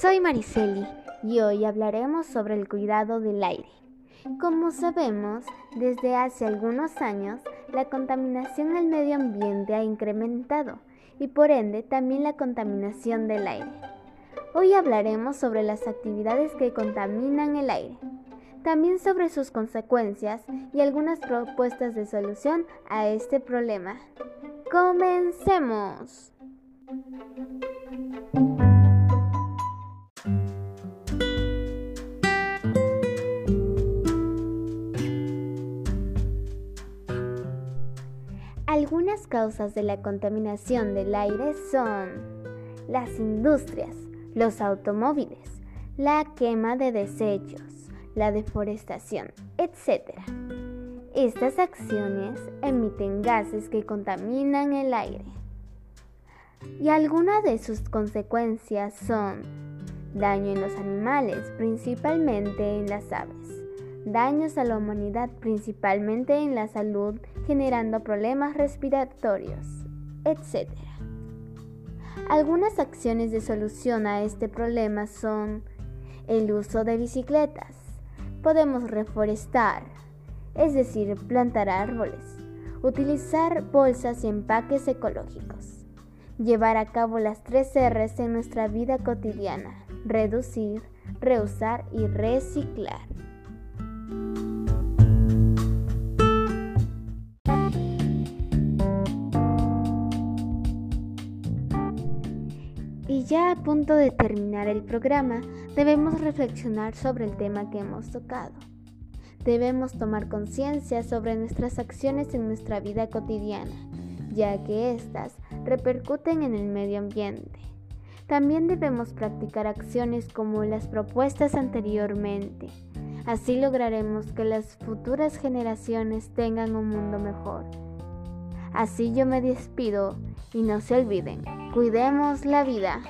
Soy Mariceli y hoy hablaremos sobre el cuidado del aire. Como sabemos, desde hace algunos años la contaminación al medio ambiente ha incrementado y por ende también la contaminación del aire. Hoy hablaremos sobre las actividades que contaminan el aire, también sobre sus consecuencias y algunas propuestas de solución a este problema. Comencemos. Algunas causas de la contaminación del aire son las industrias, los automóviles, la quema de desechos, la deforestación, etc. Estas acciones emiten gases que contaminan el aire. Y algunas de sus consecuencias son daño en los animales, principalmente en las aves daños a la humanidad principalmente en la salud, generando problemas respiratorios, etc. Algunas acciones de solución a este problema son el uso de bicicletas. Podemos reforestar, es decir, plantar árboles, utilizar bolsas y empaques ecológicos, llevar a cabo las tres R's en nuestra vida cotidiana, reducir, reusar y reciclar. Y ya a punto de terminar el programa, debemos reflexionar sobre el tema que hemos tocado. Debemos tomar conciencia sobre nuestras acciones en nuestra vida cotidiana, ya que éstas repercuten en el medio ambiente. También debemos practicar acciones como las propuestas anteriormente. Así lograremos que las futuras generaciones tengan un mundo mejor. Así yo me despido y no se olviden, cuidemos la vida.